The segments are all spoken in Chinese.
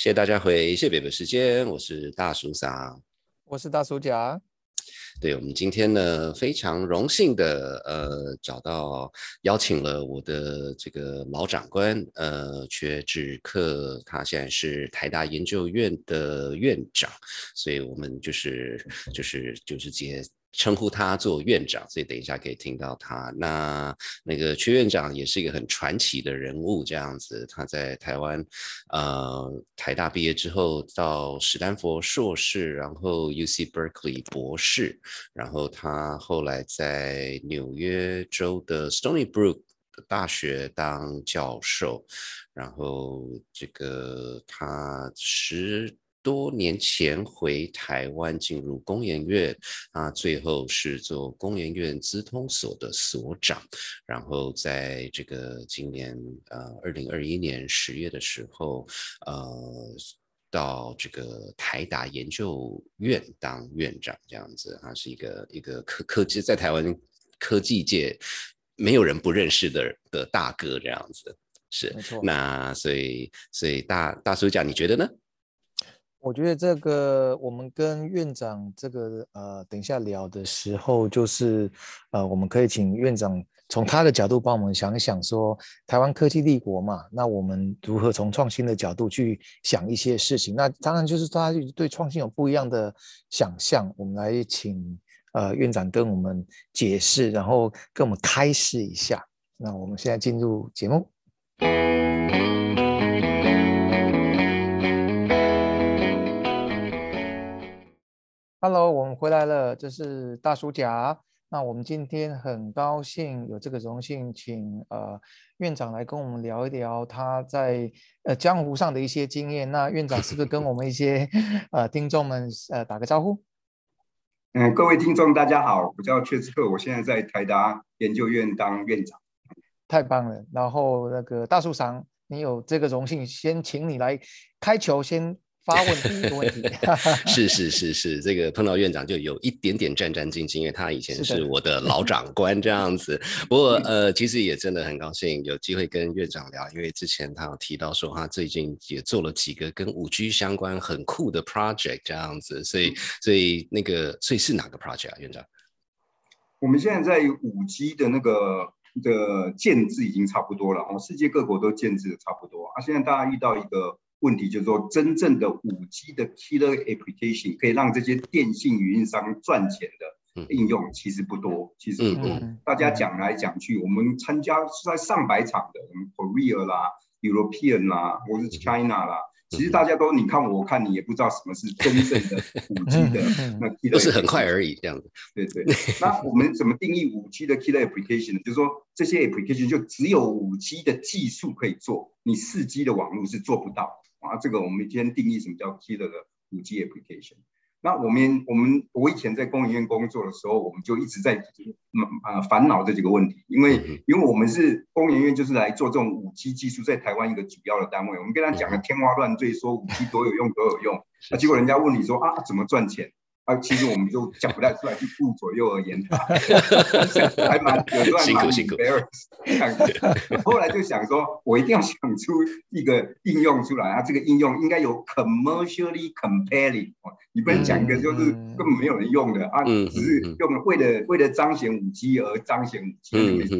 谢谢大家回谢北北时间，我是大叔桑，我是大叔甲。对我们今天呢，非常荣幸的呃，找到邀请了我的这个老长官呃，薛志克，他现在是台大研究院的院长，所以我们就是就是就是接。称呼他做院长，所以等一下可以听到他。那那个薛院长也是一个很传奇的人物，这样子。他在台湾，呃，台大毕业之后到史丹佛硕士，然后 U C Berkeley 博士，然后他后来在纽约州的 Stony Brook 大学当教授，然后这个他十。多年前回台湾进入工研院啊，最后是做工研院资通所的所长，然后在这个今年呃二零二一年十月的时候，呃到这个台达研究院当院长这样子啊，是一个一个科科技在台湾科技界没有人不认识的的大哥这样子，是没错。那所以所以大大叔讲，你觉得呢？我觉得这个我们跟院长这个呃，等一下聊的时候，就是呃，我们可以请院长从他的角度帮我们想一想，说台湾科技立国嘛，那我们如何从创新的角度去想一些事情？那当然就是大家对创新有不一样的想象，我们来请呃院长跟我们解释，然后跟我们开示一下。那我们现在进入节目。Hello，我们回来了，这是大叔甲。那我们今天很高兴有这个荣幸，请呃院长来跟我们聊一聊他在呃江湖上的一些经验。那院长是不是跟我们一些呃听众们呃打个招呼？嗯，各位听众大家好，我叫阙志克，我现在在台达研究院当院长。太棒了。然后那个大树长，你有这个荣幸，先请你来开球，先。发问第一个问题，是是是是，这个碰到院长就有一点点战战兢兢，因为他以前是我的 老长官这样子。不过呃，其实也真的很高兴有机会跟院长聊，因为之前他有提到说他最近也做了几个跟五 G 相关很酷的 project 这样子，所以所以那个所以是哪个 project 啊，院长？我们现在在五 G 的那个的建制已经差不多了，哦，世界各国都建制的差不多啊，现在大家遇到一个。问题就是说，真正的五 G 的 killer application 可以让这些电信运营商赚钱的应用，其实不多，其实不多。大家讲来讲去，我们参加是在上百场的，我们 Korea 啦、European 啦，或是 China 啦。其实大家都你看我看你也不知道什么是真正的五 G 的，那都是很快而已这样子。对对。那我们怎么定义五 G 的 killer application 呢？就是说这些 application 就只有五 G 的技术可以做，你四 G 的网络是做不到。啊，这个我们今天定义什么叫 killer 的五 G application。那我们我们我以前在工研院工作的时候，我们就一直在嗯啊烦恼这几个问题，因为因为我们是工研院，就是来做这种五 G 技术在台湾一个主要的单位。我们跟他讲的天花乱坠，说五 G 多有用多有用，那结果人家问你说啊怎么赚钱？啊，其实我们就讲不太出来，就顾左右而言他，还蛮有段蛮 embarrassed。后来就想说，我一定要想出一个应用出来啊，这个应用应该有 commercially compelling。你不能讲一个就是根本没有人用的啊，只是用为了为了彰显五 G 而彰显五 G 的意思。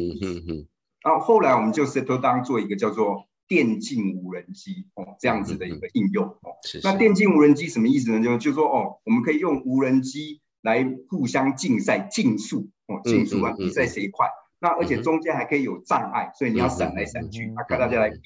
然后后来我们就 settle 当做一个叫做。电竞无人机哦，这样子的一个应用哦。那电竞无人机什么意思呢？就就说哦，我们可以用无人机来互相竞赛竞速哦，竞速啊，比赛谁快。那而且中间还可以有障碍，所以你要闪来闪去，啊，跟大家来比。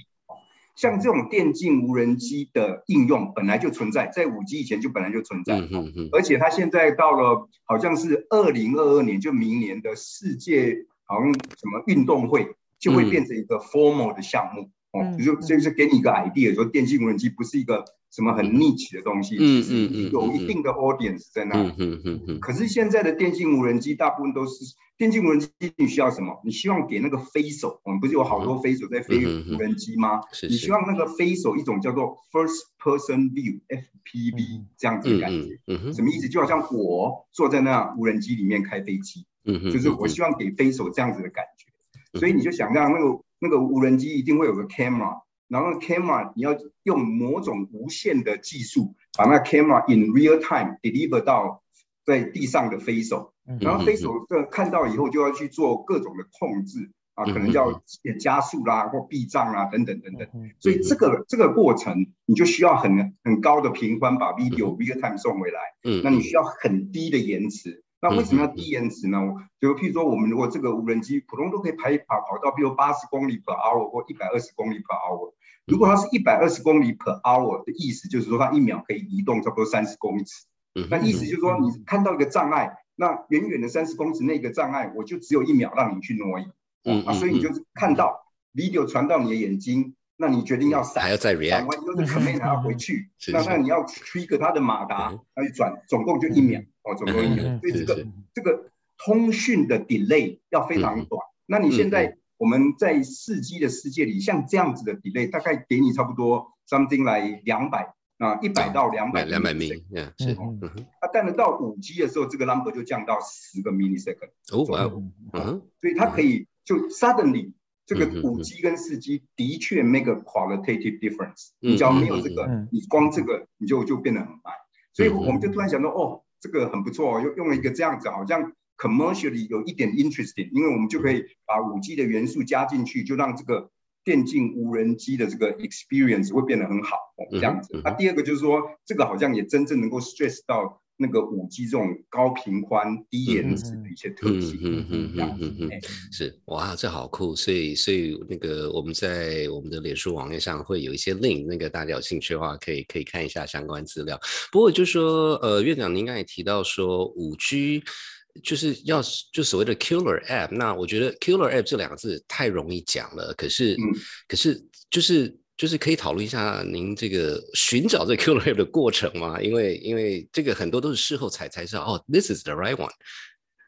像这种电竞无人机的应用本来就存在，在五 G 以前就本来就存在。嗯嗯嗯。而且它现在到了好像是二零二二年，就明年的世界好像什么运动会就会变成一个 formal 的项目。就是就是给你一个 idea，说电竞无人机不是一个什么很 niche 的东西，嗯嗯嗯，有一定的 audience 在那。嗯嗯嗯嗯。可是现在的电竞无人机大部分都是电竞无人机，你需要什么？你希望给那个飞手，我们不是有好多飞手在飞无人机吗？是你希望那个飞手一种叫做 first person view（FPV） 这样子的感觉。嗯。什么意思？就好像我坐在那无人机里面开飞机。嗯。就是我希望给飞手这样子的感觉。所以你就想让那个。那个无人机一定会有个 camera，然后 camera 你要用某种无线的技术，把那 camera in real time deliver 到在地上的飞手，然后飞手这看到以后就要去做各种的控制啊，可能要加速啦或避障啊等等等等。所以这个这个过程你就需要很很高的频宽把 video real time 送回来，嗯，那你需要很低的延迟。那为什么要低延迟呢？就譬如说，我们如果这个无人机普通都可以跑跑跑到，比如八十公里 per hour 或一百二十公里 per hour。如果它是一百二十公里 per hour 的意思，就是说它一秒可以移动差不多三十公尺。那意思就是说，你看到一个障碍，那远远的三十公尺那个障碍，我就只有一秒让你去挪移。嗯啊，所以你就是看到 video 传到你的眼睛，那你决定要闪，还要再 react，闪完以后就 command 还要回去。那那你要 trigger 它的马达，要去转，总共就一秒。哦，总共一年。所以这个这个通讯的 delay 要非常短。那你现在我们在四 G 的世界里，像这样子的 delay，大概给你差不多 something 来两百啊，一百到两百两百 m 嗯，是。啊，但是到五 G 的时候，这个 number 就降到十个 millisecond。哦，嗯，所以它可以就 suddenly 这个五 G 跟四 G 的确 make a qualitative difference。你只要没有这个，你光这个你就就变得很慢。所以我们就突然想到，哦。这个很不错，用用了一个这样子，好像 commercially 有一点 interesting，因为我们就可以把五 G 的元素加进去，就让这个电竞无人机的这个 experience 会变得很好，这样子。那第二个就是说，这个好像也真正能够 stress 到。那个五 G 这种高频宽、低延迟的一些特性，嗯嗯嗯嗯嗯，是哇，这好酷。所以，所以那个我们在我们的脸书网页上会有一些 link，那个大家有兴趣的话，可以可以看一下相关资料。不过，就说呃，院长您刚才提到说五 G 就是要就所谓的 killer app，那我觉得 killer app 这两个字太容易讲了，可是可是就是。就是可以讨论一下您这个寻找这 Q Lab 的过程吗？因为因为这个很多都是事后才才知道哦，This is the right one。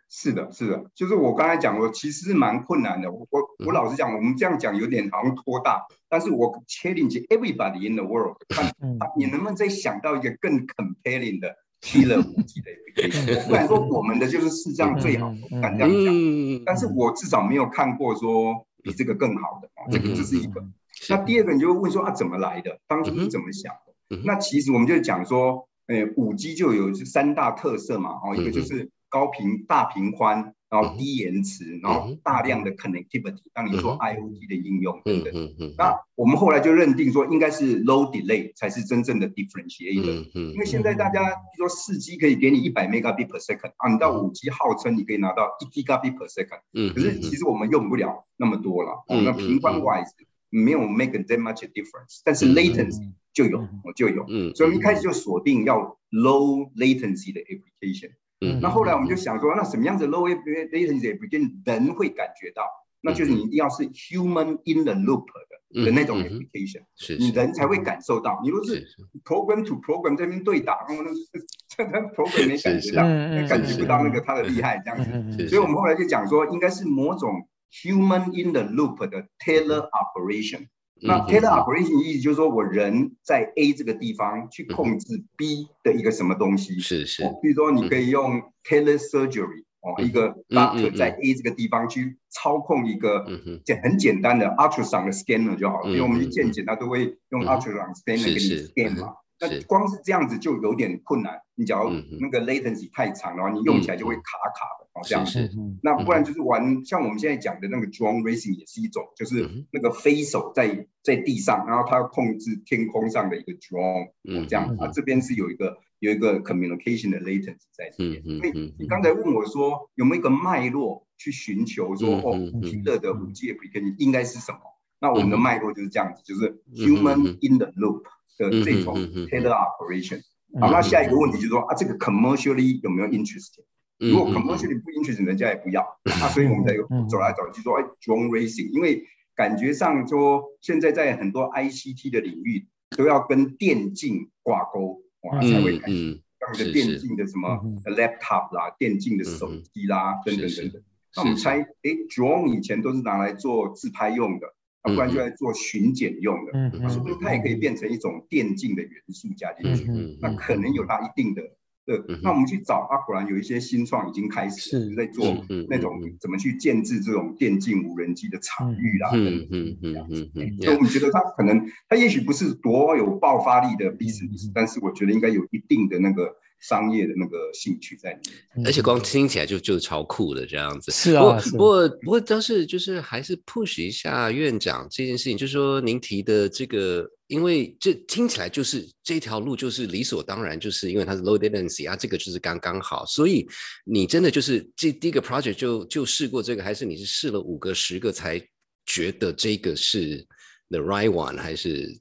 是的，是的，就是我刚才讲，我其实是蛮困难的。我我我老实讲，我们这样讲有点好像拖大，但是我 challenge everybody in the world，看你能不能再想到一个更 compelling 的 killer 武器的 application。不敢说我们的就是世上最好，敢这样讲，但是我至少没有看过说比这个更好的，这个这是一个。那第二个你就会问说啊怎么来的？当初是怎么想的？那其实我们就讲说，诶，五 G 就有三大特色嘛，哦，一个就是高频大频宽，然后低延迟，然后大量的 connectivity，让你做 IOT 的应用等等。那我们后来就认定说，应该是 low delay 才是真正的 differentiator。因为现在大家说四 G 可以给你一百 megabit per second，啊，你到五 G 号称你可以拿到一 gigabit per second，嗯，可是其实我们用不了那么多了。哦那频宽 wise。没有 make that much difference，但是 latency 就有，我就有，所以我们一开始就锁定要 low latency 的 application。嗯，那后来我们就想说，那什么样子 low latency application 人会感觉到？那就是你一定要是 human in the loop 的的那种 application，是你人才会感受到。你如果是 program to program 这边对打，那这这 program 没感觉到，感觉不到那个它的厉害这样子。所以我们后来就讲说，应该是某种。Human in the loop 的 Tailor operation，那 Tailor operation 意思就是说我人在 A 这个地方去控制 B 的一个什么东西，是是，比如说你可以用 Tailor surgery 哦，一个 doctor 在 A 这个地方去操控一个简很简单的 ultrasound scanner 就好了，因为我们去见检他都会用 ultrasound scanner 给你 scan 嘛。那光是这样子就有点困难，你只要那个 latency 太长，然后你用起来就会卡卡的，哦，这样子。那不然就是玩像我们现在讲的那个 drone racing 也是一种，就是那个飞手在在地上，然后他要控制天空上的一个 drone，这样。啊，这边是有一个有一个 communication 的 latency 在这边。所以你刚才问我说有没有一个脉络去寻求说哦，娱乐的五 G application 应该是什么？那我们的脉络就是这样子，就是 human in the loop。的这种 tailor operation，好，那下一个问题就是说啊，这个 commercially 有没有 interesting？如果 commercially 不 interesting，人家也不要。啊，所以我们在走来走去说，哎，drone racing，因为感觉上说现在在很多 ICT 的领域都要跟电竞挂钩，哇，才会开始，像个电竞的什么 laptop 啦，电竞的手机啦，等等等等。那我们猜，哎，drone 以前都是拿来做自拍用的。不然就在做巡检用的，嗯，说不定它也可以变成一种电竞的元素加进去，那可能有它一定的对，那我们去找啊，果然有一些新创已经开始在做那种怎么去建制这种电竞无人机的场域啦，嗯嗯嗯嗯嗯，所以我们觉得它可能它也许不是多有爆发力的 business，但是我觉得应该有一定的那个。商业的那个兴趣在里面，而且光听起来就就超酷的这样子。是啊，不过不过倒是就是还是 push 一下院长这件事情，就是说您提的这个，因为这听起来就是这条路就是理所当然，就是因为它是 low latency 啊，这个就是刚刚好。所以你真的就是这第一个 project 就就试过这个，还是你是试了五个十个才觉得这个是 the right one，还是？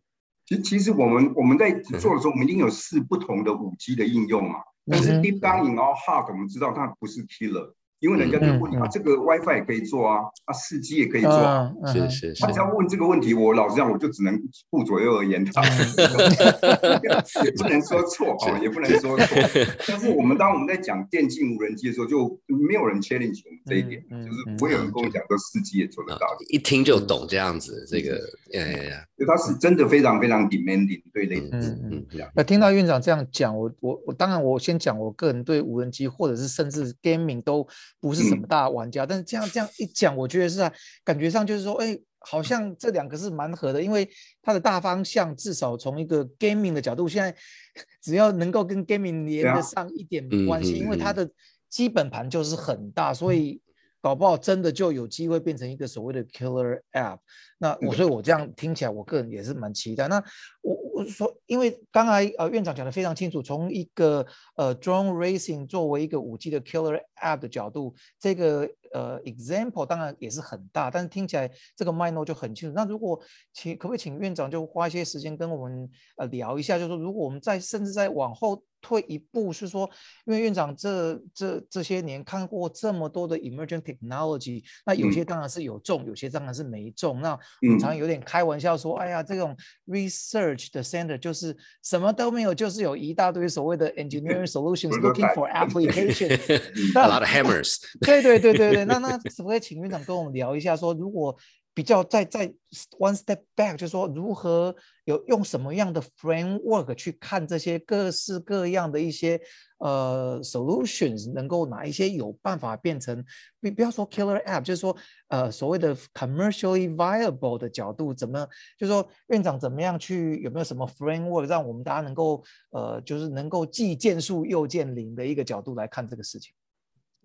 其其实我们我们在做的时候，我们一定有试不同的五 G 的应用嘛。但是 Deep Down in our heart，我们知道它不是 killer。因为人家就问你啊，这个 WiFi 也可以做啊，啊，四 G 也可以做啊，是是是。他只要问这个问题，我老实讲，我就只能顾左右而言他，也不能说错 啊，也不能说错。但是我们当我们在讲电竞无人机的时候，就没有人 challenge 我们这一点，就是不会有人跟我讲说四 G 也做得到，一听就懂这样子。这个，哎呀呀，就他是真的非常非常 demanding 对类嗯嗯这样。那听到院长这样讲，我我我当然我先讲我个人对无人机或者是甚至 gaming 都。不是什么大玩家，但是这样这样一讲，我觉得是啊，感觉上就是说，哎，好像这两个是蛮合的，因为它的大方向至少从一个 gaming 的角度，现在 只要能够跟 gaming 连得上一点关系，因为它的基本盘就是很大，所以搞不好真的就有机会变成一个所谓的 killer app。那我所以，我这样听起来，我个人也是蛮期待。那我我说，因为刚才呃院长讲的非常清楚，从一个呃 drone racing 作为一个五 G 的 killer app 的角度，这个呃 example 当然也是很大，但是听起来这个脉络就很清楚。那如果请可不可以请院长就花一些时间跟我们呃聊一下，就是说如果我们在甚至在往后。退一步是说，因为院长这这这些年看过这么多的 emerging technology，那有些当然是有中，有些当然是没中。那我们常有点开玩笑说，哎呀，这种 research 的 center 就是什么都没有，就是有一大堆所谓的 engineering solutions looking for applications，a lot of hammers。对对对对对，那那可不可以请院长跟我们聊一下，说如果。比较在在 one step back，就是说如何有用什么样的 framework 去看这些各式各样的一些呃 solutions，能够哪一些有办法变成不不要说 killer app，就是说呃所谓的 commercially viable 的角度，怎么就是说院长怎么样去有没有什么 framework 让我们大家能够呃就是能够既见树又见林的一个角度来看这个事情？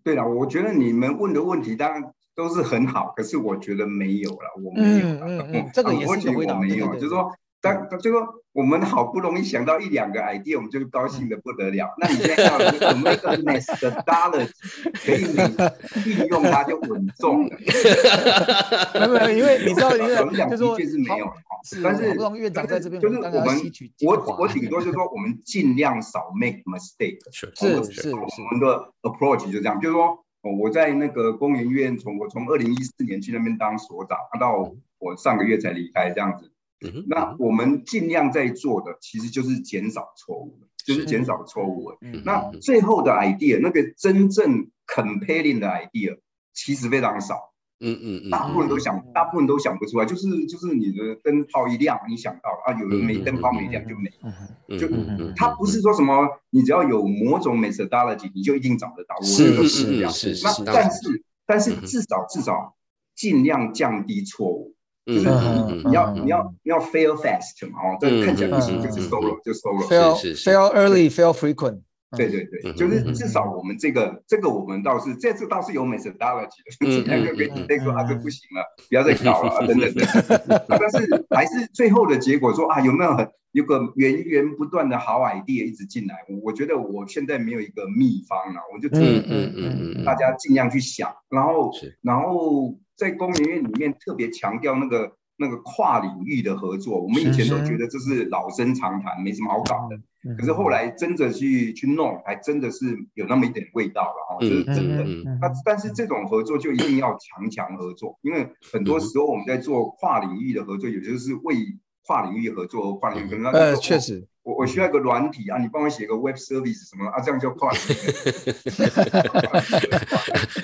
对了，我觉得你们问的问题当然。都是很好，可是我觉得没有了，我没有了。嗯嗯 这个也是我没有，就是说，但就说我们好不容易想到一两个 idea，我们就高兴的不得了。那你现在要有 make a nest 的 dollar 可以你运用它就稳重了。没有，因为你知道，因为的确是没有了。但是院长在这边，就是我们我我顶多就是说，我们尽量少 make mistake。是是是，我们的 approach 就这样，就是说。哦，我在那个公园院，从我从二零一四年去那边当所长，到我上个月才离开这样子。那我们尽量在做的，其实就是减少错误，就是减少错误。那最后的 idea，那个真正 compelling 的 idea，其实非常少。嗯嗯嗯，大部分都想，大部分都想不出来，就是就是你的灯泡一亮，你想到了啊，有人没灯泡没亮就没，就它不是说什么，你只要有某种 methodology，你就一定找得到，是是这样。那但是但是至少至少尽量降低错误，就是你要你要你要 fail fast 嘛，哦，这看起来不行，就是 solo 就收了，fail fail early fail frequent。对对对，就是至少我们这个这个我们倒是这次倒是有 methodology 的，今天就跟你那说啊，这不行了，不要再搞了，等等等。但是还是最后的结果说啊，有没有很有个源源不断的好 idea 一直进来？我觉得我现在没有一个秘方了，我就嗯嗯嗯嗯，大家尽量去想，然后然后在公园院里面特别强调那个那个跨领域的合作，我们以前都觉得这是老生常谈，没什么好搞的。可是后来真的去去弄，还真的是有那么一点味道了哈，这是真的。那但是这种合作就一定要强强合作，因为很多时候我们在做跨领域的合作，也就是为跨领域合作跨领域。呃，确实，我我需要一个软体啊，你帮我写个 web service 什么啊，这样就跨领域。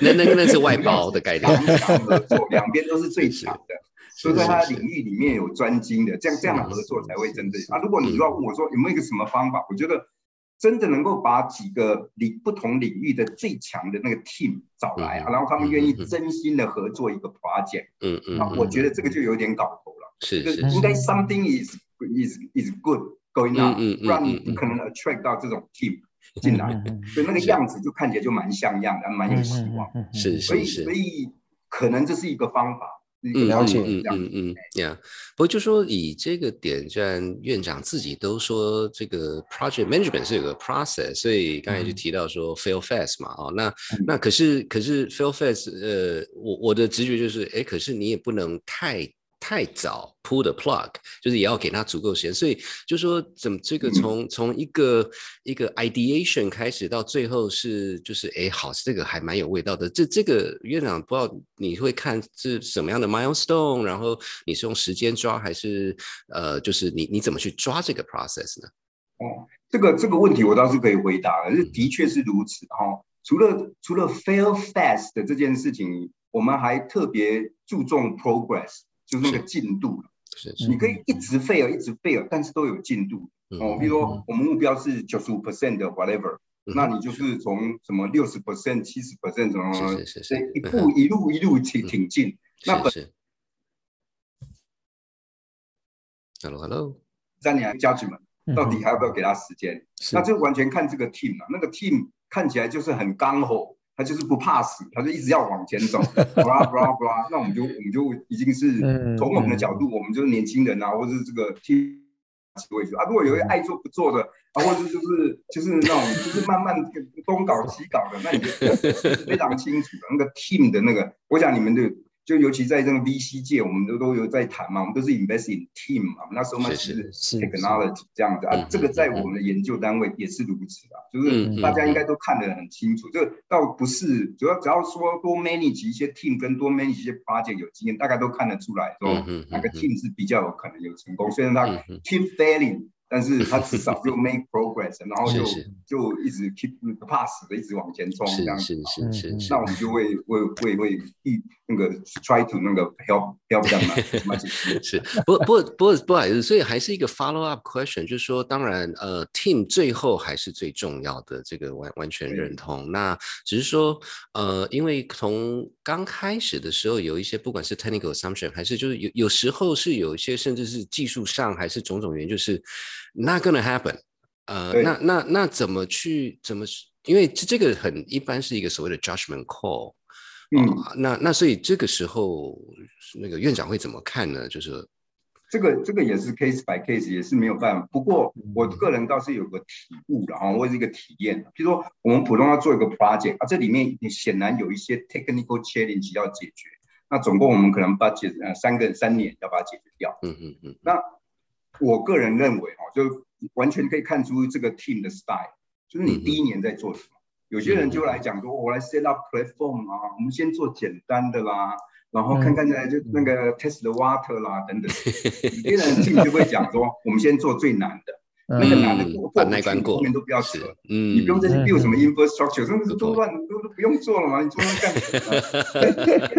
那那那是外包的概念。强强合作，两边都是最强的。所以在他领域里面有专精的，这样这样的合作才会真正啊。如果你要问我说有没有一个什么方法，我觉得真的能够把几个领不同领域的最强的那个 team 找来啊，然后他们愿意真心的合作一个 project，嗯嗯，那我觉得这个就有点搞头了，是是，应该 something is is is good going on，不然你不可能 attract 到这种 team 进来，所以那个样子就看起来就蛮像样的，蛮有希望，是是是，所以所以可能这是一个方法。嗯嗯嗯嗯嗯，Yeah，不过就说以这个点，虽然院长自己都说这个 project management 是有个 process，所以刚才就提到说 fail fast 嘛，哦，那那可是可是 fail fast，呃，我我的直觉就是，哎，可是你也不能太。太早 pull the plug，就是也要给他足够时间，所以就说怎么这个从从一个一个 ideation 开始到最后是就是哎好，这个还蛮有味道的。这这个院长不知道你会看是什么样的 milestone，然后你是用时间抓还是呃就是你你怎么去抓这个 process 呢？哦，这个这个问题我倒是可以回答，的的确是如此哈。除了除了 fail fast 的这件事情，我们还特别注重 progress。就是那个进度了，是，你可以一直 fail，一直 fail，但是都有进度。哦。比如说，我们目标是九十五 percent 的 whatever，那你就是从什么六十 percent、七十 percent 什么，是是一步一路一路挺挺进。那本 Hello Hello，三年家具们到底还要不要给他时间？那就完全看这个 team 了。那个 team 看起来就是很刚火。他就是不怕死，他就一直要往前走，布拉布拉布拉。那我们就我们就已经是从我们的角度，我们就是年轻人啊，或者是这个听位置啊。如果有一爱做不做的啊，或者就是就是那种就是慢慢东搞西搞的，那你就 非常清楚那个 team 的那个，我想你们的。就尤其在这个 VC 界，我们都都有在谈嘛，我们都是 invest in team 嘛，那时候嘛是 technology 这样子啊，这个在我们的研究单位也是如此啊，就是大家应该都看得很清楚，这倒不是主要，只要说多 manage 一些 team 跟多 manage 一些 project 有经验，大家都看得出来说哪个 team 是比较有可能有成功，虽然他 keep failing。但是他至少就 make progress，然后就就一直 keep 不怕死的一直往前冲这样子，是是是那我们就会会会会一那个 try to 那个 help help them 嘛，是。不不不不好意思，所以还是一个 follow up question，就是说，当然呃 team 最后还是最重要的，这个完完全认同。那只是说呃，因为从刚开始的时候有一些不管是 technical assumption 还是就是有有时候是有一些甚至是技术上还是种种原因，就是。Not gonna happen，呃，那那那怎么去怎么？因为这这个很一般是一个所谓的 judgment call，嗯，那那所以这个时候那个院长会怎么看呢？就是这个这个也是 case by case，也是没有办法。不过我个人倒是有个体悟的啊，或者一个体验。比如说我们普通要做一个 project 啊，这里面显然有一些 technical challenge 要解决。那总共我们可能把解呃三个三年要把它解决掉。嗯嗯嗯。那我个人认为，哈，就完全可以看出这个 team 的 style，就是你第一年在做什么。有些人就来讲说，我来 set up platform 啊，我们先做简单的啦，然后看看在就那个 test the water 啦等等。有些人进就会讲说，我们先做最难的，那个难的过过不去，后面都不要扯。嗯，你不用再去 build 什么 infrastructure，甚至都乱都都不用做了嘛，你做那干什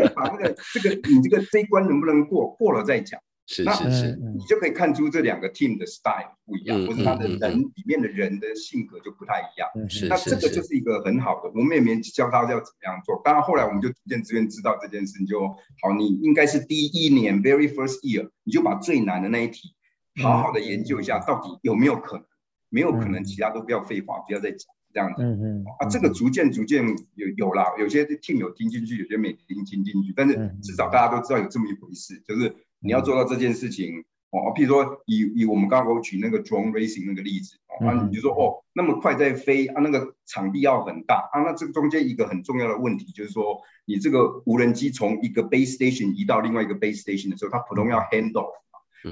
么？把那个这个你这个这一关能不能过，过了再讲。是是是，你就可以看出这两个 team 的 style 不一样，或者他的人里面的人的性格就不太一样。是那这个就是一个很好的，我们也没教他要怎么样做。当然后来我们就逐渐逐渐知道这件事，你就好，你应该是第一年 very first year，你就把最难的那一题好好的研究一下，到底有没有可能？没有可能，其他都不要废话，不要再讲这样子。嗯嗯。啊，这个逐渐逐渐有有啦，有些 team 有听进去，有些没听听进去，但是至少大家都知道有这么一回事，就是。你要做到这件事情哦，譬如说以以我们刚刚举那个 drone racing 那个例子啊，你就说哦，那么快在飞啊，那个场地要很大啊，那这个中间一个很重要的问题就是说，你这个无人机从一个 base station 移到另外一个 base station 的时候，它普通要 handle，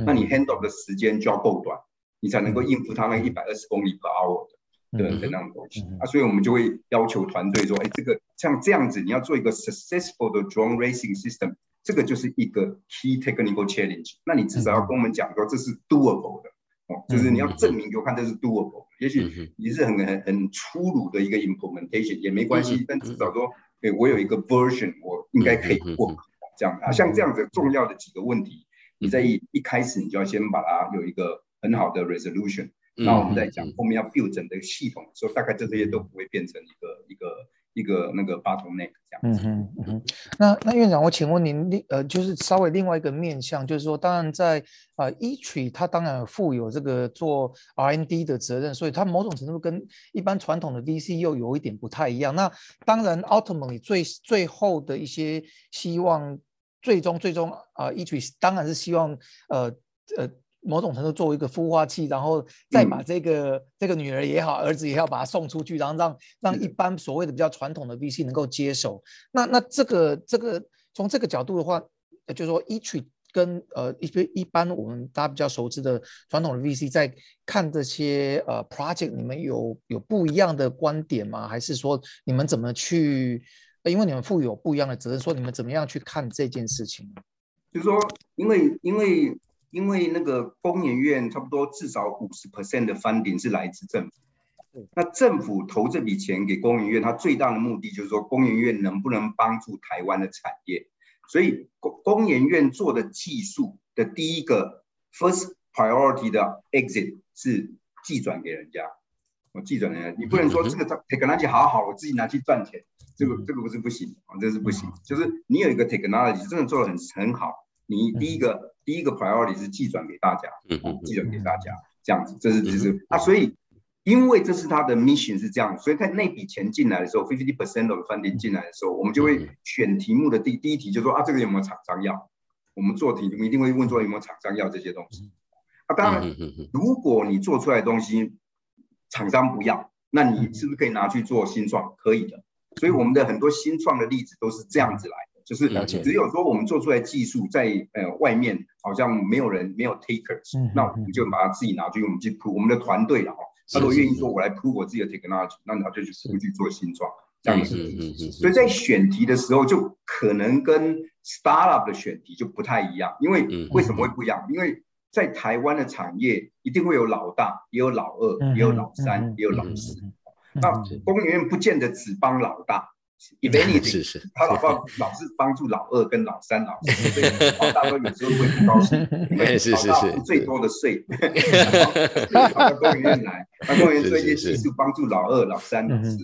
那你 hand off 的时间就要够短，你才能够应付它那一百二十公里 per hour 的的的那种东西。啊，所以我们就会要求团队说，哎，这个像这样子，你要做一个 successful 的 drone racing system。这个就是一个 key technical challenge，那你至少要跟我们讲说这是 doable 的哦，就是你要证明给我看这是 doable。也许你是很很很粗鲁的一个 implementation 也没关系，但至少说，哎，我有一个 version，我应该可以过这样。啊。像这样子重要的几个问题，你在一一开始你就要先把它有一个很好的 resolution，那我们在讲后面要 build 整个系统的时候，大概这些都不会变成一个一个一个那个 bottleneck 这样子。嗯哼嗯哼。那那院长，我请问您另呃，就是稍微另外一个面向，就是说，当然在啊 e t r e 它当然负有这个做 R&D 的责任，所以它某种程度跟一般传统的 VC 又有一点不太一样。那当然，ultimately 最最后的一些希望。最终，最终啊 e t r 当然是希望，呃呃，某种程度作为一个孵化器，然后再把这个这个女儿也好，儿子也要把它送出去，然后让让一般所谓的比较传统的 VC 能够接手。那那这个这个从这个角度的话，就是说 e t r 跟呃一一般我们大家比较熟知的传统的 VC 在看这些呃 project，你们有有不一样的观点吗？还是说你们怎么去？因为你们负有不一样的责任，说你们怎么样去看这件事情？就是说，因为因为因为那个工研院差不多至少五十 percent 的 funding 是来自政府，那政府投这笔钱给工研院，它最大的目的就是说，工研院能不能帮助台湾的产业？所以工工研院做的技术的第一个 first priority 的 exit 是寄转给人家，我寄转人家，你不能说这个 technology 好好，我自己拿去赚钱。这个这个不是不行啊，这是不行。就是你有一个 technology 真的做的很很好，你第一个第一个 priority 是寄转给大家，寄转给大家这样子，这是就是啊，所以因为这是他的 mission 是这样，所以他那笔钱进来的时候，fifty percent of funding 进来的时候，我们就会选题目的第第一题就说啊，这个有没有厂商要？我们做题目一定会问说有没有厂商要这些东西。啊，当然，如果你做出来的东西厂商不要，那你是不是可以拿去做新创？可以的。所以我们的很多新创的例子都是这样子来的，就是只有说我们做出来技术在呃外面好像没有人没有 takers，那我们就把它自己拿去我们去铺我们的团队了哈，他如果愿意说我来铺我自己的 technology，那他就去出去做新创这样子。所以在选题的时候就可能跟 startup 的选题就不太一样，因为为什么会不一样？因为在台湾的产业一定会有老大，也有老二，也有老三，也有老四。那公务员不见得只帮老大，if anything，他老爸老是帮助老二跟老三、老四，所以老大哥有时候会不高兴，因为老大付最多的税，到公务员来，那公务员做一些技术帮助老二、老三、老四，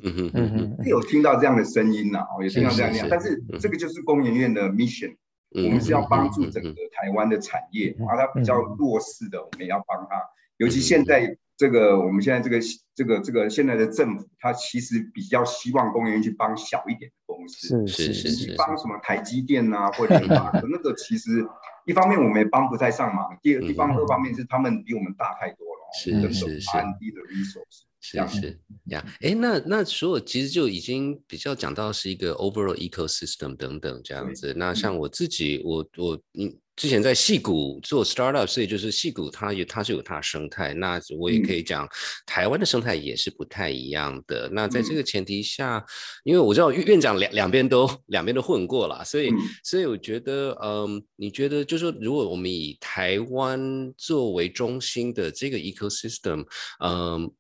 有听到这样的声音呐，哦，有听到这样样，但是这个就是工研院的 mission，我们是要帮助整个台湾的产业，然后它比较弱势的，我们也要帮他，尤其现在。这个我们现在这个这个这个现在的政府，他其实比较希望公务员去帮小一点的公司，是是是，帮什么台积电呐，或者那个其实一方面我们也帮不太上忙，第二地方二方面是他们比我们大太多了，是是是，低的 resource，是是呀，哎，那那所有其实就已经比较讲到是一个 overall ecosystem 等等这样子。那像我自己，我我嗯。之前在戏谷做 startup，所以就是戏谷它有它是有它的生态。那我也可以讲，台湾的生态也是不太一样的。那在这个前提下，因为我知道院院长两两边都两边都混过了，所以所以我觉得，嗯，你觉得就是说，如果我们以台湾作为中心的这个 ecosystem，嗯。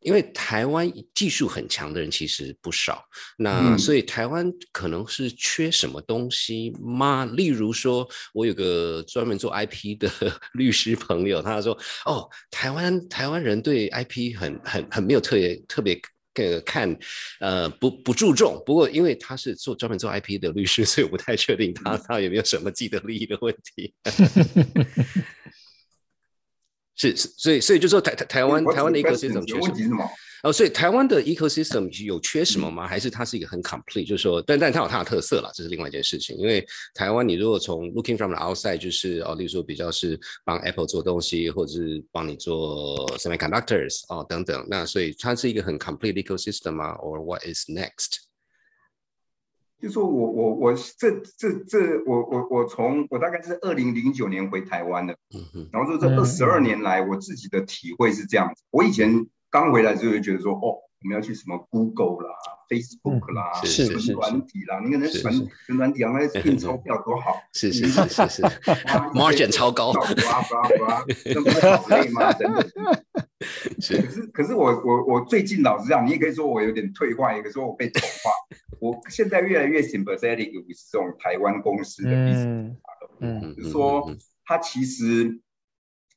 因为台湾技术很强的人其实不少，那所以台湾可能是缺什么东西吗？例如说，我有个专门做 IP 的 律师朋友，他说：“哦，台湾台湾人对 IP 很很很没有特别特别个看，呃，不不注重。不过因为他是做专门做 IP 的律师，所以我不太确定他他有没有什么既得利益的问题。”是是，所以所以就说台台台湾台湾的 ecosystem 缺什么？哦，所以台湾的 ecosystem 有缺什么吗？还是它是一个很 complete？就是说，但但它有它的特色啦，这是另外一件事情。因为台湾，你如果从 looking from the outside，就是哦，例如说比较是帮 Apple 做东西，或者是帮你做 semiconductors 哦等等，那所以它是一个很 complete ecosystem 吗？Or what is next？就说我我我这这这我我我从我大概是二零零九年回台湾的，然后说这二十二年来我自己的体会是这样子。我以前刚回来就会觉得说，哦，我们要去什么 Google 啦、Facebook 啦、是软体啦，你看那软软体啊，那印钞票多好，是是是是是，margin 超高，哇哇哇，那不是好累吗？等等。是，可是可是我我我最近老实讲，你也可以说我有点退化，也可以说我被同化。我现在越来越 sympathetic with 这种台湾公司的意思，嗯，就是说他其实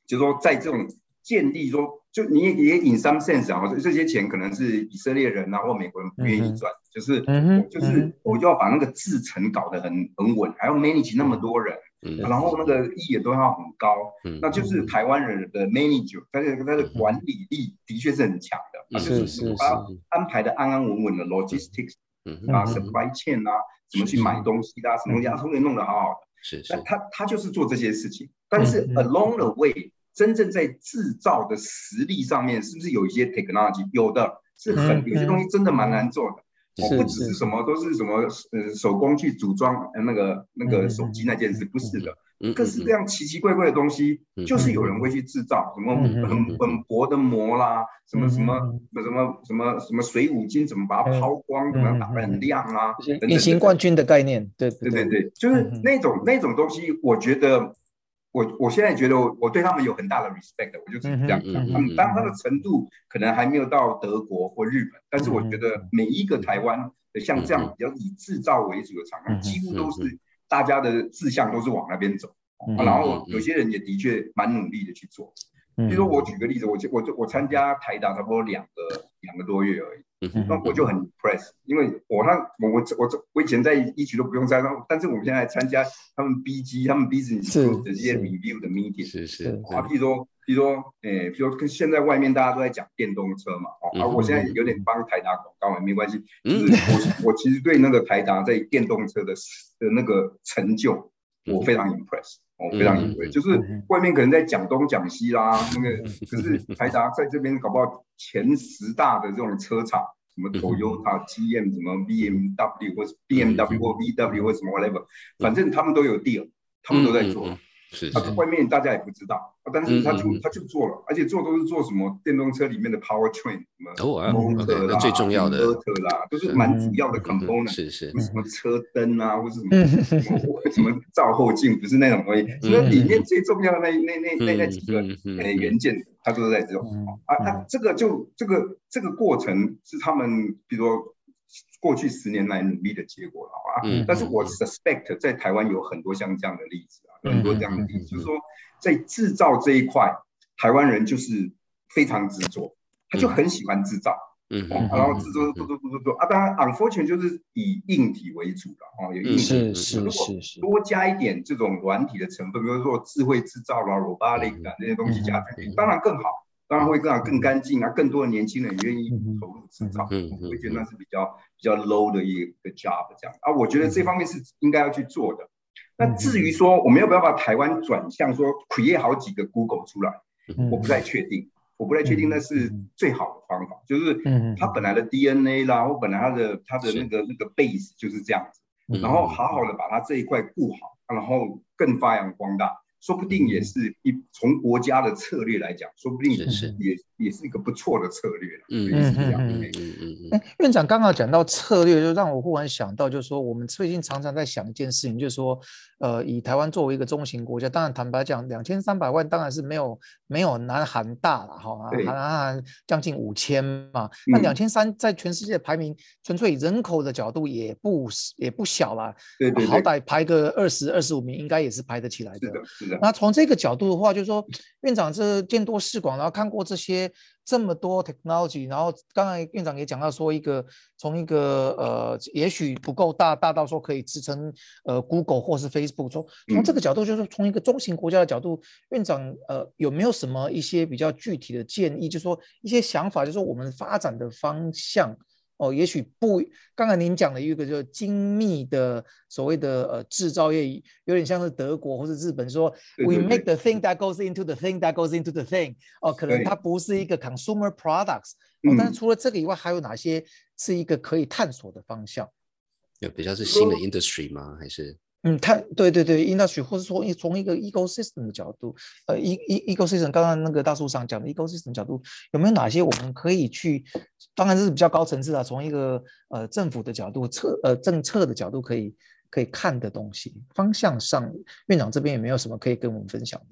就是说在这种建立说，就你也也 in some sense 啊，这些钱可能是以色列人啊或美国人不愿意赚，就是就是我就要把那个制程搞得很很稳，还要 manage 那么多人，然后那个意也都要很高，那就是台湾人的 manager，他的他的管理力的确是很强的，就是他安排的安安稳稳的 logistics 啊 supply chain 啊，怎么去买东西真正在制造的实力上面，是不是有一些 technology？有的是很有些东西真的蛮难做的。我不只是什么都是什么呃手工去组装那个那个手机那件事，不是的。各式各样奇奇怪怪的东西，就是有人会去制造，什么很很薄的膜啦，什么什么什么什么什么水五金，怎么把它抛光，怎么打得很亮啊？隐形冠军的概念，对对对对，就是那种那种东西，我觉得。我我现在觉得我我对他们有很大的 respect，我就是这样讲。他们当他的程度可能还没有到德国或日本，但是我觉得每一个台湾的像这样比较以制造为主的厂商，几乎都是大家的志向都是往那边走。然后有些人也的确蛮努力的去做。比如说我举个例子，我我就我参加台达差不多两个两个多月而已。那我就很 impress，因为我那我我我我以前在一局都不用参加，但是我们现在参加他们 BG 他们 business 的这些 review 的 meeting，是是啊，譬如说譬如说，诶，譬如说跟现在外面大家都在讲电动车嘛，哦，啊，我现在有点帮台达广告，没关系，就是我我其实对那个台达在电动车的的那个成就，我非常 impress，我，非常以为就是外面可能在讲东讲西啦，那个可是台达在这边搞不好前十大的这种车厂，什么 Toyota、GM、什么 BMW 或是 BMW 或 VW 或什么 whatever，反正他们都有 deal，他们都在做。是，他外面大家也不知道，但是他就他就做了，而且做都是做什么电动车里面的 power train，什么 motor 啦、最重要的。motor 啦，都是蛮主要的 component，是是，什么车灯啊，或是什么什么照后镜，不是那种东西，所以里面最重要的那那那那那几个呃元件，他都在这种啊，那这个就这个这个过程是他们，比如说。过去十年来努力的结果了啊，但是我 suspect 在台湾有很多像这样的例子啊，很多这样的例子，就是说在制造这一块，台湾人就是非常执着，他就很喜欢制造，嗯，然后制作做做做做做啊，当然 unfortunate 就是以硬体为主了哦，有硬体，是是是多加一点这种软体的成分，比如说智慧制造啦、robotic 啊那些东西加进去，当然更好。当然会更更干净啊，更多的年轻人愿意投入制造，我会觉得那是比较比较 low 的一个 job 这样。啊，我觉得这方面是应该要去做的。那至于说我们要不要把台湾转向说 create 好几个 Google 出来，我不太确定，我不太确定那是最好的方法，就是它本来的 DNA 啦，或本来它的它的那个那个 base 就是这样子，然后好好的把它这一块顾好，然后更发扬光大。说不定也是一从国家的策略来讲，说不定也是也也是一个不错的策略嗯嗯嗯嗯嗯。哎，院长刚刚讲到策略，就让我忽然想到，就是说我们最近常常在想一件事情，就是说，呃，以台湾作为一个中型国家，当然坦白讲，两千三百万当然是没有没有南韩大了哈，南韩将近五千嘛，那两千三在全世界排名，纯粹以人口的角度也不也不小了，对对，好歹排个二十二十五名，应该也是排得起来的。是的。那从这个角度的话，就是说，院长这见多识广，然后看过这些这么多 technology，然后刚才院长也讲到说，一个从一个呃，也许不够大，大到说可以支撑呃 Google 或是 Facebook，从从这个角度，就是从一个中型国家的角度，院长呃有没有什么一些比较具体的建议，就是说一些想法，就是说我们发展的方向。哦，也许不，刚才您讲的一个就精密的所谓的呃制造业，有点像是德国或者日本说，we make the thing that goes into the thing that goes into the thing。哦，可能它不是一个 consumer products。哦，但是除了这个以外，还有哪些是一个可以探索的方向？有比较是新的 industry 吗？还是？嗯，他对对对，industry 或者说从一个 ecosystem 的角度，呃，e e ecosystem 刚刚那个大树上讲的 ecosystem 角度，有没有哪些我们可以去？当然这是比较高层次的，从一个呃政府的角度、策呃政策的角度可以可以看的东西。方向上，院长这边有没有什么可以跟我们分享的？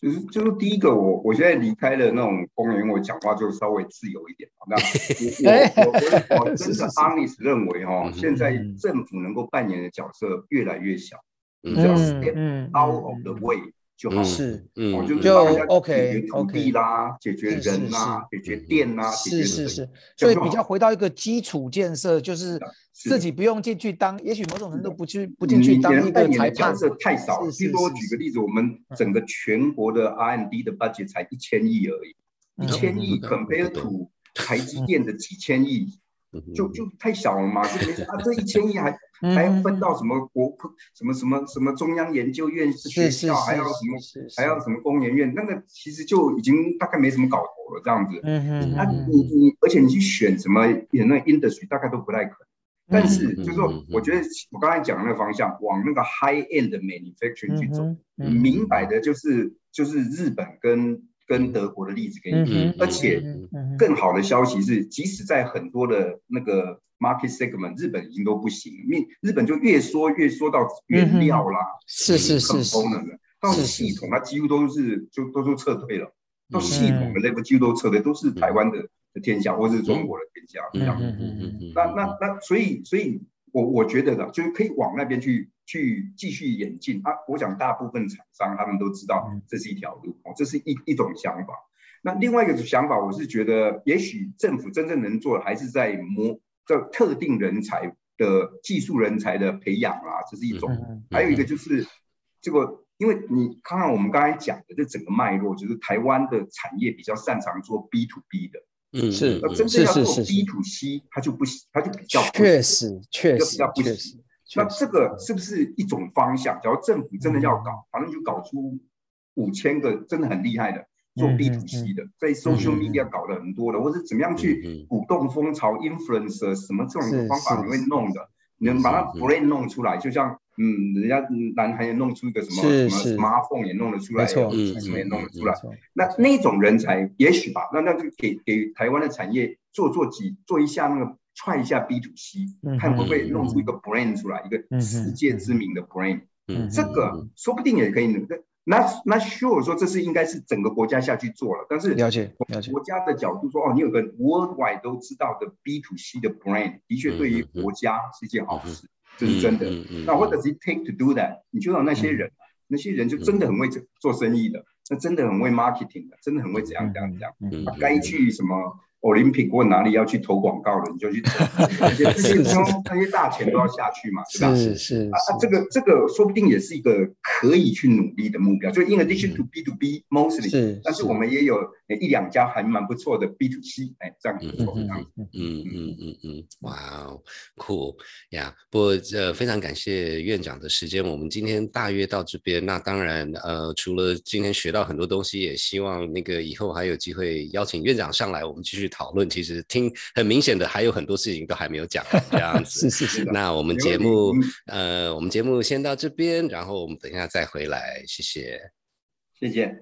就是就是第一个，我我现在离开了那种公园，我讲话就稍微自由一点。那 我我我我真的 honest 认为哦，现在政府能够扮演的角色越来越小，叫 step out of the way 就好。是，嗯，我就是就帮人家 OK，解决土 OK 地啦，解决是是人啦，解决嗯电啦，是是是，所以比较回到一个基础建设，就是是自己不用进去当，也许某种程度不去不进去当一个裁判言的角，太少了。是譬如说，我举个例子，我们整个全国的 R&D 的 budget 才一千亿而已，嗯。一千亿嗯 compare to 台积电的几千亿，嗯就就太小了嘛，就没事啊。这一千亿还 还要分到什么国科什么什么什么中央研究院学校，还是要什么还要什么工研院，那个其实就已经大概没什么搞头了这样子。那嗯你你而且你去选什么演那 industry 大概都不太可能。但是嗯就是说我觉得我刚才讲的那个方向，往那个 high end 的 manufacturing 去走，明摆的就是就是日本跟跟德国的例子给你听。而且更好的消息是，即使在很多的那个 market segment，日本已经都不行，因日本就越缩越缩到原料啦，是是是是，component 了，到系统它几乎都是就都都撤退了，到嗯。系统的 level 几乎都撤退，都是台湾的的天下或是中国的天下这样。嗯嗯嗯嗯。那那那，所以所以我我觉得的，就是可以往那边去去继续演进啊。我想大部分厂商他们都知道嗯这是一条路哦，这是一一种想法。那另外一个想法，我是觉得，也许政府真正能做的，还是在模这特定人才的技术人才的培养啊，这是一种。嗯还有一个就是这个，因为你看看我们刚才讲的这整个脉络，就是台湾的产业比较擅长做 B to B 的，嗯是那真正要做是是。是 B to C，它就不行，它就比较确实确实比较不行，那这个是不是一种方向？假如政府真的要嗯。搞，反正就搞出五千个真的很厉害的做嗯 B 嗯 to C 的，在 social media 搞的很多的，或者怎么样嗯去嗯鼓动风潮、influencer 什么这种方法你会弄的，你能把它嗯嗯 brand 弄出来，就像嗯，人家男孩也弄出一个什么什么 smartphone 也弄得出来，嗯什么也弄得出来。那那种人才也许吧，那那就给给台湾的产业做做几做一下那个踹一下 B to C，嗯看会不会嗯弄出一个 brand 出来，一个嗯世界知名的 brand。嗯这个说不定也可以努。那那 sure 说这是应该是整个国家下去做了，但是了解了解。国家的角度说，哦，你有个 worldwide 都知道的 B to C 的 brand，的确对于国家是一件好事，这是真的。嗯嗯那 what does it take to do that？你就让那些人，那些人就真的很会做做生意的，那真的很会 marketing 的，真的很会怎样怎样怎样。嗯他该去什么 Olympic 或哪里要去投广告了，你就去投。这些这些是是那些大钱都要下去嘛，对吧？是是啊啊，这个这个说不定也是一个可以去努力的目标。就 in addition to B to B mostly，是，但是我们也有呃一两家还蛮不错的 B to C，哎，这样不错，这样。嗯嗯嗯嗯，哇哦，酷呀！不过呃，非常感谢院长的时间，我们今天大约到这边。那当然，呃，除了今天学到很多东西，也希望那个以后还有机会邀请院长上来，我们继续讨论。其实听很明显的，还有很多事情都还没有讲，这样子。是是是，那我们节目，呃，我们节目先到这边，然后我们等一下再回来，谢谢，谢谢。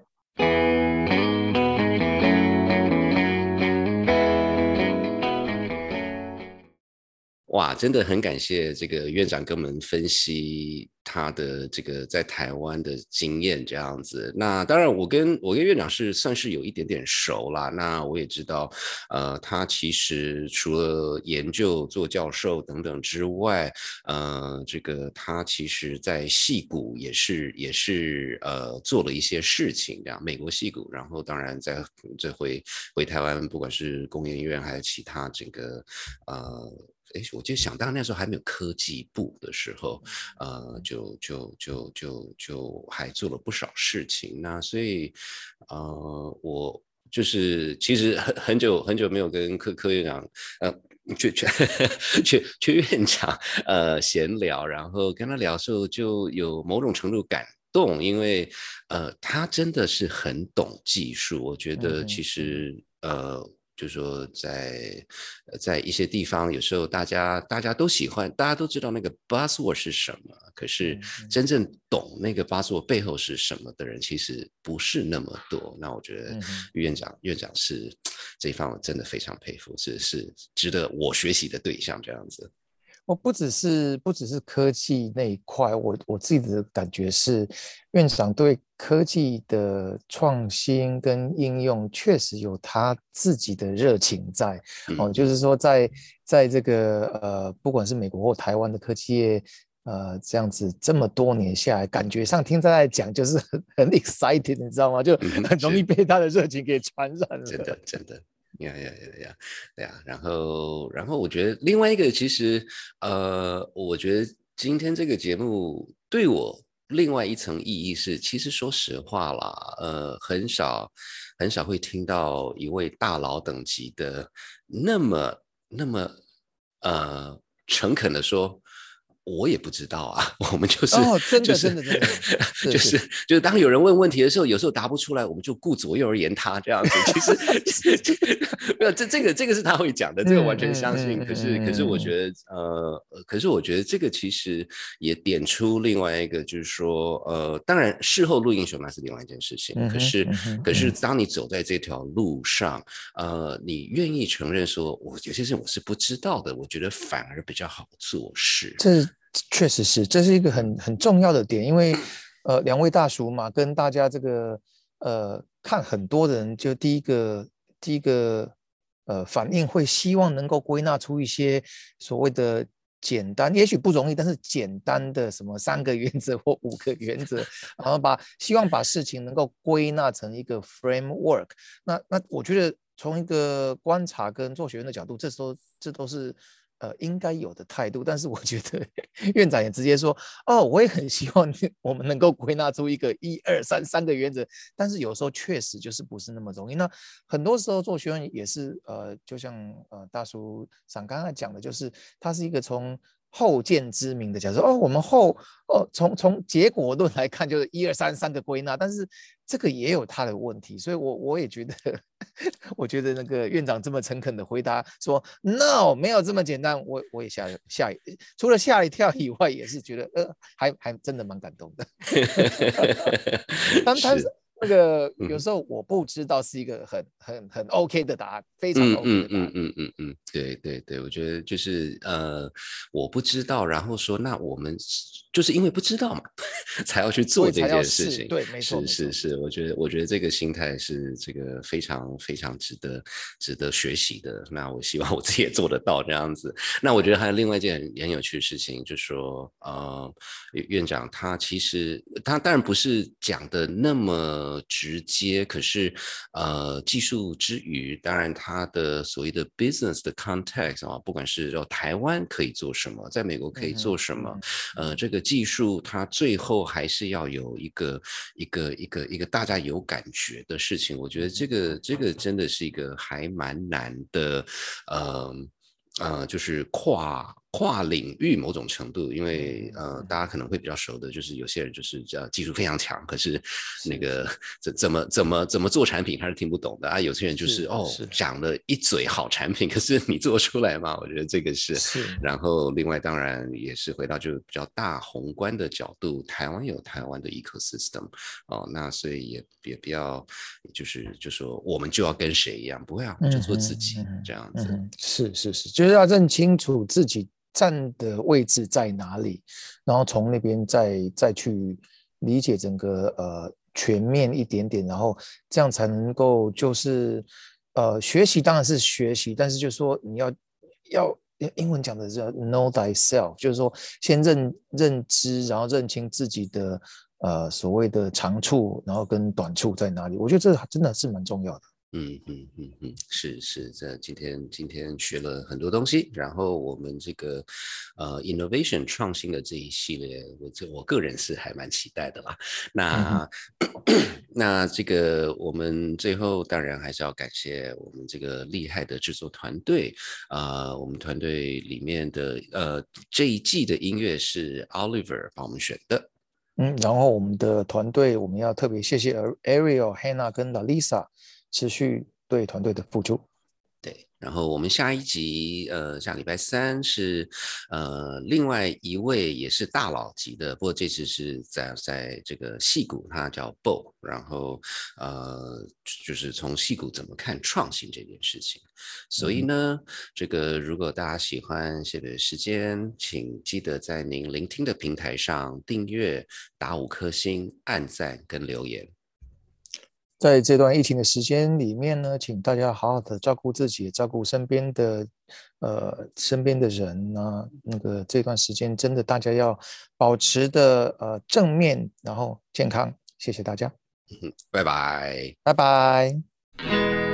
哇，真的很感谢这个院长跟我们分析他的这个在台湾的经验这样子。那当然，我跟我跟院长是算是有一点点熟啦。那我也知道，呃，他其实除了研究做教授等等之外，呃，这个他其实在戏谷也是也是呃做了一些事情，这样美国戏谷，然后当然在这回回台湾，不管是工研院还是其他整个呃。哎，我就想到那时候还没有科技部的时候，呃，就就就就就还做了不少事情。那所以，呃，我就是其实很很久很久没有跟科科院长，呃，去去去去院长呃闲聊，然后跟他聊的时候就有某种程度感动，因为呃，他真的是很懂技术。我觉得其实呃。就是说在，在一些地方，有时候大家大家都喜欢，大家都知道那个 buzzword 是什么，可是真正懂那个 buzzword 背后是什么的人，其实不是那么多。那我觉得院长院长是 这一方我真的非常佩服，是是值得我学习的对象。这样子，我不只是不只是科技那一块，我我自己的感觉是，院长对科技的创新跟应用确实有他自己的热情在哦，就是说在在这个呃，不管是美国或台湾的科技业呃，这样子这么多年下来，感觉上听他在讲就是很 很 excited，你知道吗？就很容易被他的热情给传染了。真的，真的，呀呀呀呀，对呀。然后，然后我觉得另外一个，其实呃，我觉得今天这个节目对我另外一层意义是，其实说实话啦，呃，很少很少会听到一位大佬等级的那么那么呃诚恳的说。我也不知道啊，我们就是哦，真的真的真的，就是就是当有人问问题的时候，有时候答不出来，我们就顾左右而言他这样子。其实 没有这这个这个是他会讲的，这个完全相信。可是可是我觉得呃，可是我觉得这个其实也点出另外一个，就是说呃，当然事后录英雄那是另外一件事情。可是可是当你走在这条路上，呃，你愿意承认说我有些事情我是不知道的，我觉得反而比较好做事。这。确实是，这是一个很很重要的点，因为呃，两位大叔嘛，跟大家这个呃看很多人，就第一个第一个呃反应会希望能够归纳出一些所谓的简单，也许不容易，但是简单的什么三个原则或五个原则，然后把希望把事情能够归纳成一个 framework。那那我觉得从一个观察跟做学员的角度，这时候这都是。呃，应该有的态度，但是我觉得院长也直接说，哦，我也很希望 我们能够归纳出一个一二三三个原则，但是有时候确实就是不是那么容易。那很多时候做学问也是，呃，就像呃大叔想刚刚讲的，就是它是一个从。后见之明的假设哦，我们后哦从从结果论来看，就是一二三三个归纳，但是这个也有他的问题，所以我我也觉得，我觉得那个院长这么诚恳的回答说 no 没有这么简单，我我也吓吓除了吓一跳以外，也是觉得呃还还真的蛮感动的，但但是。那个有时候我不知道是一个很很很 OK 的答案，非常 OK 的答案。嗯嗯嗯嗯嗯，对对对，我觉得就是呃，我不知道，然后说那我们就是因为不知道嘛，才要去做这件事情。对，没错，是是是，我觉得我觉得这个心态是这个非常非常值得值得学习的。那我希望我自己也做得到这样子。那我觉得还有另外一件很有趣的事情，就是说呃，院长他其实他当然不是讲的那么。呃，直接可是，呃，技术之余，当然它的所谓的 business 的 context 啊，不管是说台湾可以做什么，在美国可以做什么，呃，这个技术它最后还是要有一个一个一个一个大家有感觉的事情。我觉得这个这个真的是一个还蛮难的，呃呃，就是跨。跨领域某种程度，因为呃，大家可能会比较熟的，就是有些人就是叫技术非常强，可是那个 怎怎么怎么怎么做产品他是听不懂的啊。有些人就是哦，讲了一嘴好产品，可是你做出来吗？我觉得这个是。是。然后另外当然也是回到就是比较大宏观的角度，台湾有台湾的 ecosystem 哦，那所以也也不要就是就说我们就要跟谁一样，不会啊，就做自己这样子。是是是，就是要认清楚自己。站的位置在哪里，然后从那边再再去理解整个呃全面一点点，然后这样才能够就是呃学习当然是学习，但是就说你要要英文讲的是 know thyself，就是说先认认知，然后认清自己的呃所谓的长处，然后跟短处在哪里。我觉得这真的是蛮重要的。嗯嗯嗯嗯，是是，这今天今天学了很多东西，然后我们这个呃 innovation 创新的这一系列，我这我个人是还蛮期待的啦。那 那这个我们最后当然还是要感谢我们这个厉害的制作团队啊，我们团队里面的呃这一季的音乐是 Oliver 帮我们选的，嗯，然后我们的团队我们要特别谢谢 Ariel、Hannah 跟 Lisa。持续对团队的付出，对。然后我们下一集，呃，下礼拜三是，呃，另外一位也是大佬级的，不过这次是在在这个戏骨，他叫 Bo，然后呃，就是从戏骨怎么看创新这件事情。所以呢，这个如果大家喜欢谢北时间，请记得在您聆听的平台上订阅、打五颗星、按赞跟留言。在这段疫情的时间里面呢，请大家好好的照顾自己，照顾身边的呃身边的人呢，那个这段时间真的大家要保持的呃正面，然后健康。谢谢大家，拜拜，拜拜。